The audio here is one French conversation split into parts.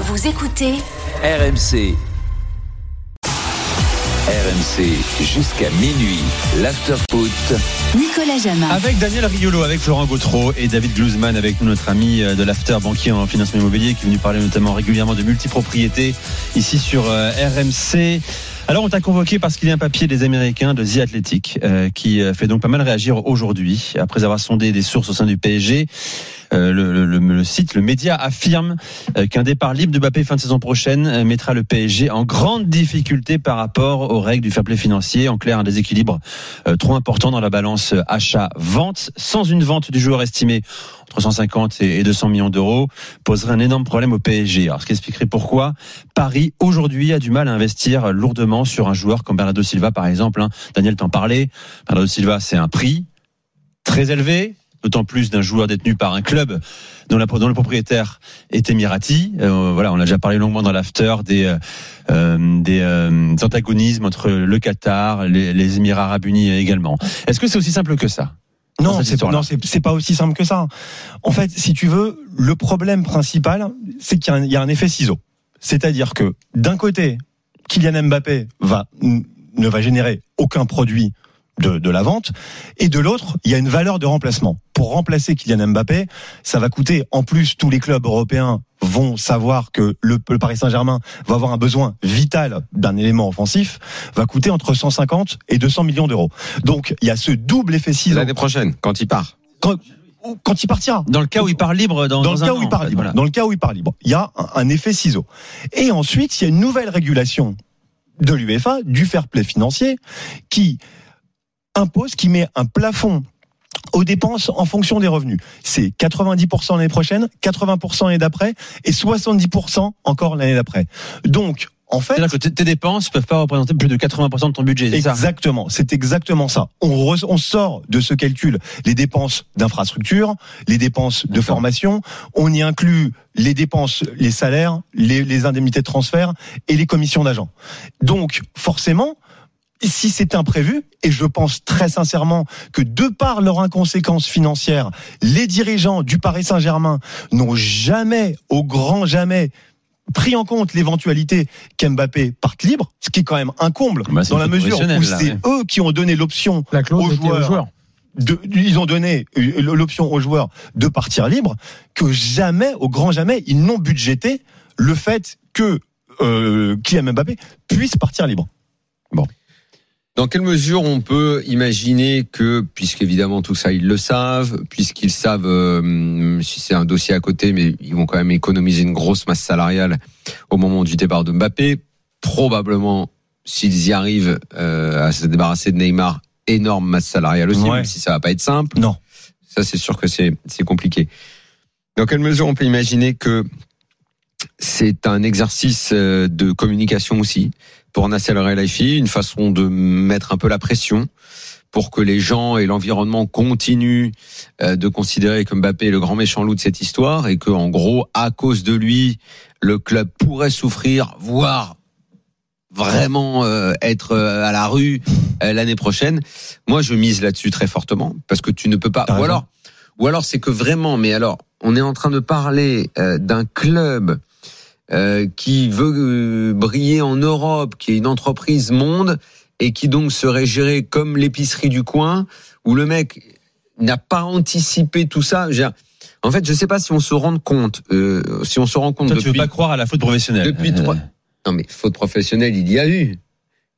Vous écoutez RMC. RMC jusqu'à minuit. L'afterfoot. Nicolas Jamin. Avec Daniel Riolo, avec Florent Gautreau et David Glusman, avec nous, notre ami euh, de l'after banquier en financement immobilier qui est venu parler notamment régulièrement de multipropriété ici sur euh, RMC. Alors on t'a convoqué parce qu'il y a un papier des Américains de The Athletic euh, qui fait donc pas mal réagir aujourd'hui après avoir sondé des sources au sein du PSG. Euh, le, site, le média affirme euh, qu'un départ libre de Mbappé fin de saison prochaine euh, mettra le PSG en grande difficulté par rapport aux règles du fair play financier. En clair, un déséquilibre trop important dans la balance achat-vente. Sans une vente du joueur estimé entre 150 et et 200 millions d'euros poserait un énorme problème au PSG. Alors, ce qui expliquerait pourquoi Paris aujourd'hui a du mal à investir lourdement sur un joueur comme Bernardo Silva, par exemple. hein. Daniel t'en parlait. Bernardo Silva, c'est un prix très élevé, d'autant plus d'un joueur détenu par un club dont, la- dont le propriétaire est émirati. Euh, voilà, on a déjà parlé longuement dans l'after des, euh, euh, des antagonismes entre le Qatar, les, les Émirats Arabes Unis également. Est-ce que c'est aussi simple que ça Non, c'est non, pas aussi simple que ça. En fait, si tu veux, le problème principal, c'est qu'il y, a un- il y a un effet ciseau. C'est-à-dire que d'un côté, Kylian Mbappé va ne va générer aucun produit de, de la vente, et de l'autre, il y a une valeur de remplacement. Pour remplacer Kylian Mbappé, ça va coûter. En plus, tous les clubs européens vont savoir que le, le Paris Saint-Germain va avoir un besoin vital d'un élément offensif, va coûter entre 150 et 200 millions d'euros. Donc, il y a ce double effet ciseau L'année prochaine, quand il part. quand, quand il partira. Dans le cas où il part libre dans, Dans le dans cas an, où il en part fait, libre. voilà. Dans le cas où il part libre, il y a un, un effet ciseau. Et ensuite, il y a une nouvelle régulation de l'UEFA, du fair play financier, qui impose, qui met un plafond aux dépenses en fonction des revenus. C'est 90% l'année prochaine, 80% l'année d'après et 70% encore l'année d'après. Donc, en fait, C'est-à-dire que tes- dépenses peuvent pas représenter plus de 80% de ton budget. Exactement, c'est exactement ça. On, re- on sort de ce calcul les dépenses d'infrastructure, les dépenses de formation, on y inclut les dépenses, les salaires, les, les indemnités de transfert et les commissions d'agents. Donc, forcément, si c'est imprévu, et je pense très sincèrement que de par leur inconséquence financière, les dirigeants du Paris Saint-Germain n'ont jamais, au grand jamais, pris en compte l'éventualité qu'Mbappé parte libre, ce qui est quand même un comble, Bah, dans la mesure où c'est eux qui ont donné l'option aux joueurs. de, ils ont donné euh, l'option aux joueurs de partir libre, que jamais, au grand jamais, ils n'ont budgété le fait que euh, Kylian Mbappé puisse partir libre. Dans quelle mesure on peut imaginer que, puisqu'évidemment tout ça ils le savent, puisqu'ils savent euh, si c'est un dossier à côté, mais ils vont quand même économiser une grosse masse salariale au moment du départ de Mbappé, probablement s'ils y arrivent euh, à se débarrasser de Neymar, énorme masse salariale aussi, Ouais. même si ça va pas être simple. Non. Ça c'est sûr que c'est c'est compliqué. Dans quelle mesure on peut imaginer que c'est un exercice euh, de communication aussi pour Nasser El Khelaifi, une façon de mettre un peu la pression pour que les gens et l'environnement continuent euh, de considérer que Mbappé est le grand méchant loup de cette histoire et que en gros à cause de lui le club pourrait souffrir voire vraiment euh, être euh, à la rue euh, l'année prochaine. Moi je mise là-dessus très fortement parce que tu ne peux pas ou alors ou alors c'est que vraiment mais alors on est en train de parler d'un club euh, qui veut euh, briller en Europe, qui est une entreprise monde et qui donc serait géré comme l'épicerie du coin, où le mec n'a pas anticipé tout ça. En fait, je sais pas si on se rend compte, euh, si on se rend compte Toi, tu veux pas croire à la faute professionnelle. depuis Euh, trois- Non mais faute professionnelle, il y a eu.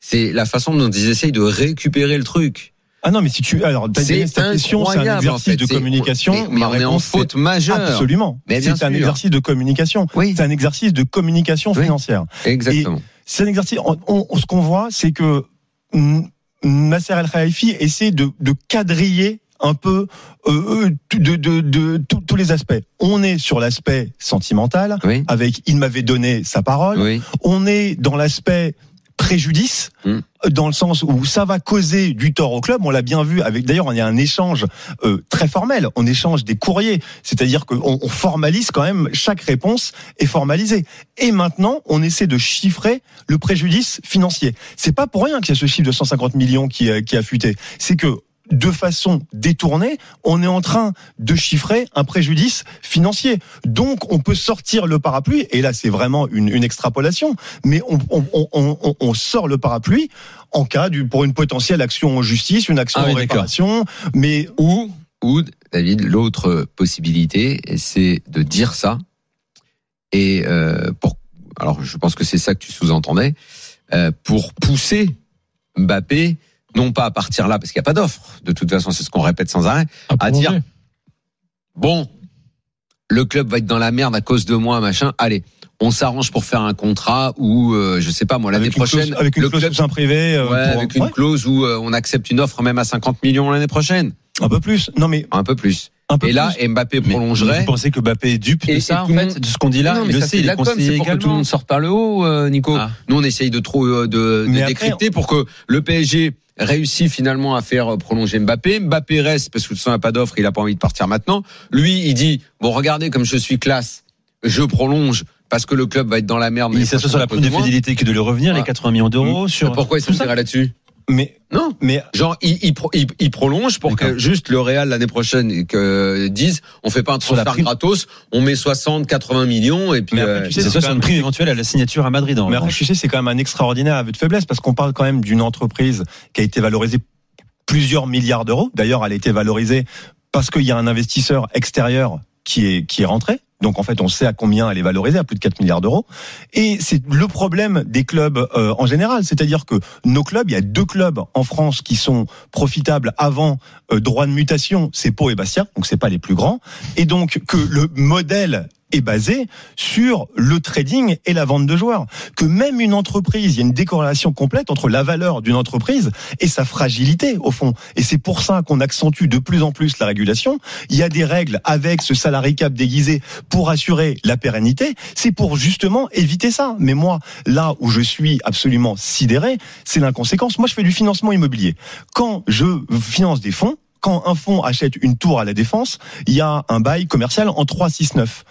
C'est la façon dont ils essayent de récupérer le truc. Ah non, mais si tu alors C'est cette question, c'est un exercice en fait. de communication. Mais, mais on est en faute majeure. Absolument. C'est un exercice de communication. Oui, C'est un exercice de communication Oui. financière. exactement. C'est un exercice. on- on- ce qu'on voit, c'est que Nasser El Khelaifi essaie de, de quadriller un peu euh, de, de, de, tous- tous les aspects. On est sur l'aspect sentimental, Oui. avec il m'avait donné sa parole. Oui. On est dans l'aspect préjudice, Mm. dans le sens où ça va causer du tort au club. On l'a bien vu avec. D'ailleurs, on y a un échange euh, très formel. On échange des courriers, c'est-à-dire qu'on on formalise quand même chaque réponse est formalisée. Et maintenant, on essaie de chiffrer le préjudice financier. C'est pas pour rien qu'il y a ce chiffre de 150 millions qui, euh, qui a fuité. C'est que de façon détournée, on est en train de chiffrer un préjudice financier. Donc, on peut sortir le parapluie, et là, c'est vraiment une, une extrapolation, mais on, on, on, on, on sort le parapluie en cas du, pour une potentielle action en justice, une action Ah en réparation, mais Ou, ou David, l'autre possibilité, c'est de dire ça. Et euh, pour, alors je pense que c'est ça que tu sous-entendais, euh, pour pousser Mbappé, non pas à partir là, parce qu'il n'y a pas d'offre. De toute façon, c'est ce qu'on répète sans arrêt. À dire, bon, le club va être dans la merde à cause de moi, machin. Allez, on s'arrange pour faire un contrat ou euh, je sais pas moi l'année avec une prochaine, clause, avec une le clause club un privé, euh, Ouais, avec une ouais, clause où euh, on accepte une offre même à 50 millions l'année prochaine, un peu plus. Non, mais un peu plus. Un peu Et là, plus. Mbappé Mais prolongerait. Vous pensez que Mbappé est dupe de Et- ça, et en tout le fait, monde- de ce qu'on dit là non, Il mais le ça, sait, c'est il de est conseillé pour que tout le monde sorte par le haut, euh, Nico. Ah. Nous, on essaye de trop euh, de, de Mais après, décrypter pour que le PSG réussisse finalement à faire euh, prolonger Mbappé. Mbappé reste parce que de toute façon, il n'y a pas d'offre, il a pas envie de partir maintenant. Lui, il dit bon, regardez comme je suis classe, je prolonge parce que le club va être dans la merde. Il s'assoit sur la prime de fidélité que de le revenir, les Ah. 80 millions d'euros sur. Pourquoi il ça s'en là-dessus? Mais, Non. mais Genre, il, il, pro- il- il prolonge pour que juste le Real l'année prochaine que dise, on fait pas un transfert gratos, on met 60, 80 millions et puis. Mais après, euh, tu sais, C'est ça sur une prime éventuelle à la signature à Madrid. En Mais après, tu sais, c'est quand même un extraordinaire aveu de faiblesse parce qu'on parle quand même d'une entreprise qui a été valorisée plusieurs milliards d'euros. D'ailleurs, elle a été valorisée parce qu'il y a un investisseur extérieur qui est, qui est rentré. Donc en fait, on sait à combien elle est valorisée, à plus de 4 milliards d'euros. Et c'est le problème des clubs euh, en général, c'est-à-dire que nos clubs, il y a deux clubs en France qui sont profitables avant euh, droit de mutation, c'est Pau et Bastia, donc c'est pas les plus grands, et donc que le modèle est basé sur le trading et la vente de joueurs. Que même une entreprise, il y a une décorrélation complète entre la valeur d'une entreprise et sa fragilité, au fond. Et c'est pour ça qu'on accentue de plus en plus la régulation. Il y a des règles avec ce salarié cap déguisé pour assurer la pérennité. C'est pour justement éviter ça. Mais moi, là où je suis absolument sidéré, c'est l'inconséquence. Moi, je fais du financement immobilier. Quand je finance des fonds, quand un fonds achète une tour à la défense, il y a un bail commercial en 3, 6, 9.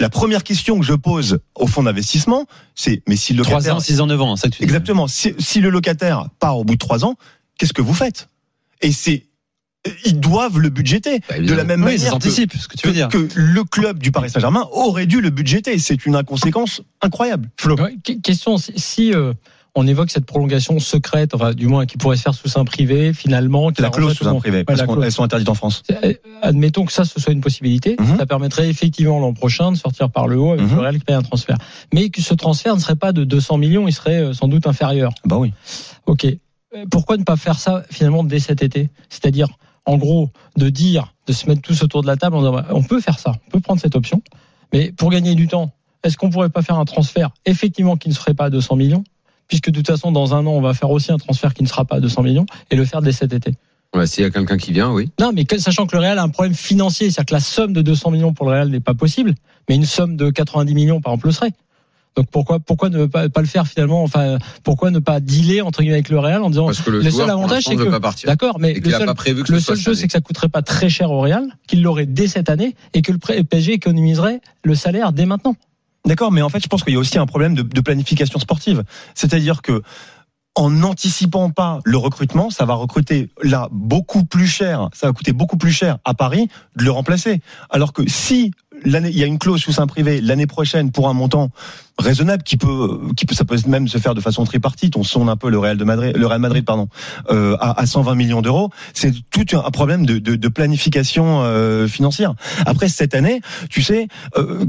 La première question que je pose au fonds d'investissement, c'est mais si le 3 locataire, ans, 6 ans, 9 ans, ça que tu dis. exactement, si, si le locataire part au bout de 3 ans, qu'est-ce que vous faites? Et c'est ils doivent le budgéter Bah, de la même Oui, manière que, ce que tu veux que- dire. que le club du Paris Saint-Germain aurait dû le budgéter. C'est une inconséquence incroyable. Flo. Ouais, question, si, si, euh, on évoque cette prolongation secrète, enfin du moins qui pourrait se faire sous sein privé, finalement, qui la clause sous un privé, Ouais, parce qu'elles sont interdites en France. Euh, Admettons que ça, ce soit une possibilité. Mhm. Ça permettrait effectivement l'an prochain de sortir par le haut avec Mhm. le Real qui paye un transfert. Mais que ce transfert ne serait pas de 200 millions, il serait euh, sans doute inférieur. Bah oui. Ok. Euh, Pourquoi ne pas faire ça finalement dès cet été? C'est-à-dire, en gros, de dire, de se mettre tous autour de la table en disant, bah, on peut faire ça, on peut prendre cette option, mais pour gagner du temps, est-ce qu'on pourrait pas faire un transfert effectivement qui ne serait pas à 200 millions? Puisque de toute façon, dans un an, on va faire aussi un transfert qui ne sera pas à 200 millions et le faire dès cet été. Ouais, S'il y a quelqu'un qui vient, oui. Non, mais sachant que le Real a un problème financier, c'est-à-dire que la somme de 200 millions pour le Real n'est pas possible, mais une somme de 90 millions, par exemple, le serait. Donc pourquoi pourquoi ne pas, pas le faire finalement Enfin, pourquoi ne pas dealer entre guillemets avec le Real en disant Parce que le, le joueur, seul avantage c'est que d'accord, mais le seul, pas prévu que le seul année. c'est que ça coûterait pas très cher au Real, qu'il l'aurait dès cette année et que le PSG économiserait le salaire dès maintenant. D'accord, mais en fait, je pense qu'il y a aussi un problème de, planification sportive. C'est-à-dire que en n'anticipant pas le recrutement, ça va recruter là beaucoup plus cher, ça va coûter beaucoup plus cher à Paris de le remplacer. Alors que si il y a une clause sous sein privé l'année prochaine pour un montant raisonnable qui peut, qui peut, ça peut même se faire de façon tripartite. On sonne un peu le Real de Madrid, le Real Madrid, pardon, euh, à, à 120 millions d'euros. C'est tout un problème de, planification euh, financière. Après cette année, tu sais. Euh,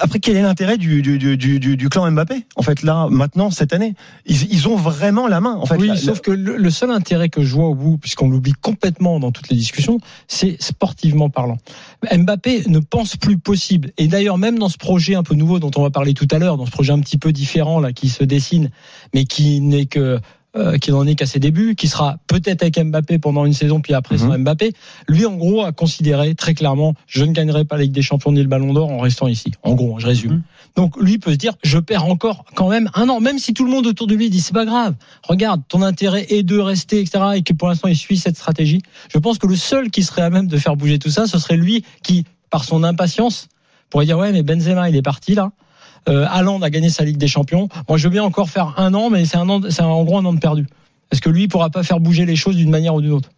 après, quel est l'intérêt du, du, du, du, du clan Mbappé En fait, là, maintenant, cette année, ils, ils ont vraiment la main. En fait, oui, sauf que le, le seul intérêt que je vois au bout, puisqu'on l'oublie complètement dans toutes les discussions, c'est sportivement parlant. Mbappé ne pense plus possible. Et d'ailleurs, même dans ce projet un peu nouveau dont on va parler tout à l'heure, dans ce projet un petit peu différent là qui se dessine, mais qui n'est que euh, qu'il en est qu'à ses débuts, qui sera peut-être avec Mbappé pendant une saison, puis après sans Mbappé. Lui, en gros, a considéré très clairement, je ne gagnerai pas la Ligue des Champions ni le Ballon d'Or en restant ici. En gros, je résume. Donc lui peut se dire, je perds encore quand même un an, même si tout le monde autour de lui dit c'est pas grave. Regarde, ton intérêt est de rester, etc. Et que pour l'instant il suit cette stratégie. Je pense que le seul qui serait à même de faire bouger tout ça, ce serait lui qui, par son impatience, pourrait dire ouais mais Benzema il est parti là. Euh, Haaland a gagné sa Ligue des Champions. Moi, je veux bien encore faire un an, mais c'est un an, c'est en gros un an de perdu. Est-ce que lui il pourra pas faire bouger les choses d'une manière ou d'une autre?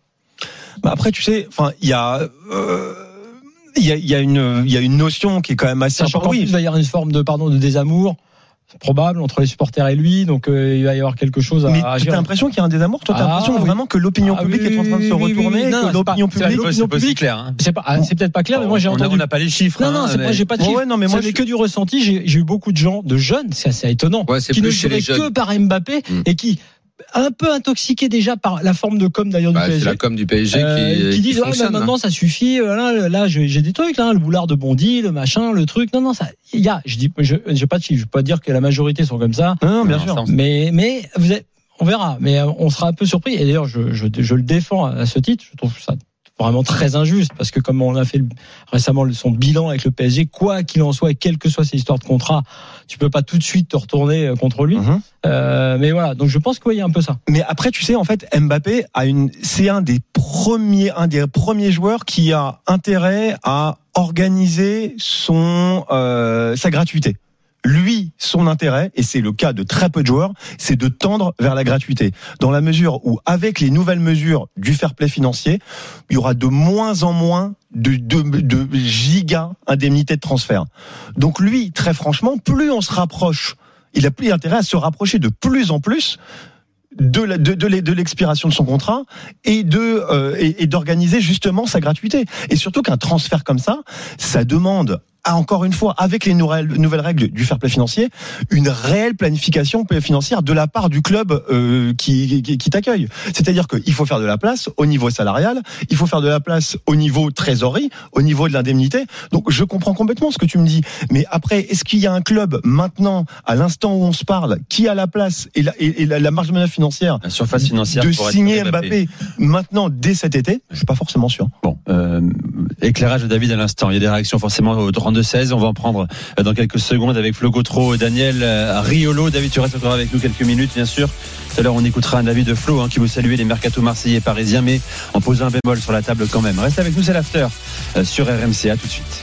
Bah après, tu sais, enfin, il y a. euh, il y a, il y a une il y a une notion qui est quand même assez Sachant importante. plus, il y avoir une forme de pardon de désamour probable entre les supporters et lui, donc euh, il va y avoir quelque chose à, Mais gérer. l'impression qu'il y a un désamour Toi, t'as Ah, l'impression oui. vraiment que l'opinion Ah, publique oui, est en train de se retourner, oui. Non, l'opinion publique. pas- C'est pas si clair. hein. C'est pas, ah, c'est peut-être pas clair, mais moi j'ai on a- entendu. on n'a pas les chiffres. Non, non, hein, c'est mais- moi j'ai pas de chiffres. ouais, non, mais moi, je- que du ressenti. J'ai j'ai eu beaucoup de gens, de jeunes, c'est assez étonnant, Ouais, c'est qui ne jeunes. que par Mbappé Mm. et qui un peu intoxiqués déjà par la forme de com d'ailleurs du Bah, c'est PSG. la com du PSG Euh, qui, qui disent ouais, fonctionne. bah, maintenant ça suffit euh, là, là j'ai des trucs là le boulard de Bondy le machin le truc non non ça il y a je dis je j'ai pas de je peux pas dire que la majorité sont comme ça Non, non, bien Non, sûr. mais mais vous êtes on verra mais euh, on sera un peu surpris et d'ailleurs je, je, je le défends à ce titre je trouve ça vraiment très injuste parce que comme on a fait récemment son bilan avec le PSG quoi qu'il en soit et quelle que soit ses histoires de contrat tu peux pas tout de suite te retourner euh, contre lui Mhm. Euh, mais voilà donc je pense qu'il y a un peu ça Mais après, tu sais, en fait, Mbappé a une, c'est un des premiers, un des premiers joueurs qui a intérêt à organiser son, euh, sa gratuité. Lui, son intérêt, et c'est le cas de très peu de joueurs, c'est de tendre vers la gratuité. Dans la mesure où, avec les nouvelles mesures du fair play financier, il y aura de moins en moins de, de, de giga indemnités de transfert. Donc lui, très franchement, plus on se rapproche, il a plus intérêt à se rapprocher de plus en plus de la- de, de l'e- de l'expiration de son contrat et de euh, et, et d'organiser justement sa gratuité et surtout qu'un transfert comme ça ça demande à, encore une fois avec les nouvelles, règles du fair play financier une réelle planification financière de la part du club euh, qui, qui, qui t'accueille c'est-à-dire qu'il faut faire de la place au niveau salarial il faut faire de la place au niveau trésorerie au niveau de l'indemnité donc je comprends complètement ce que tu me dis mais après est-ce qu'il y a un club maintenant à l'instant où on se parle qui a la place et la, et, la, la marge de manœuvre financière La surface financière de signer Mbappé. maintenant dès cet été Je suis pas forcément sûr. Bon, euh, éclairage de David à l'instant. Il y a des réactions forcément au 32-16. On va en prendre euh, dans quelques secondes avec Flo Gautreau, Daniel euh, Riolo. David, tu restes encore avec nous quelques minutes, bien sûr. Tout à l'heure, on écoutera un avis de Flo hein, qui vous saluer les mercato marseillais et parisiens, mais en posant un bémol sur la table quand même. Reste avec nous, c'est l'after euh, sur RMC. À tout de suite.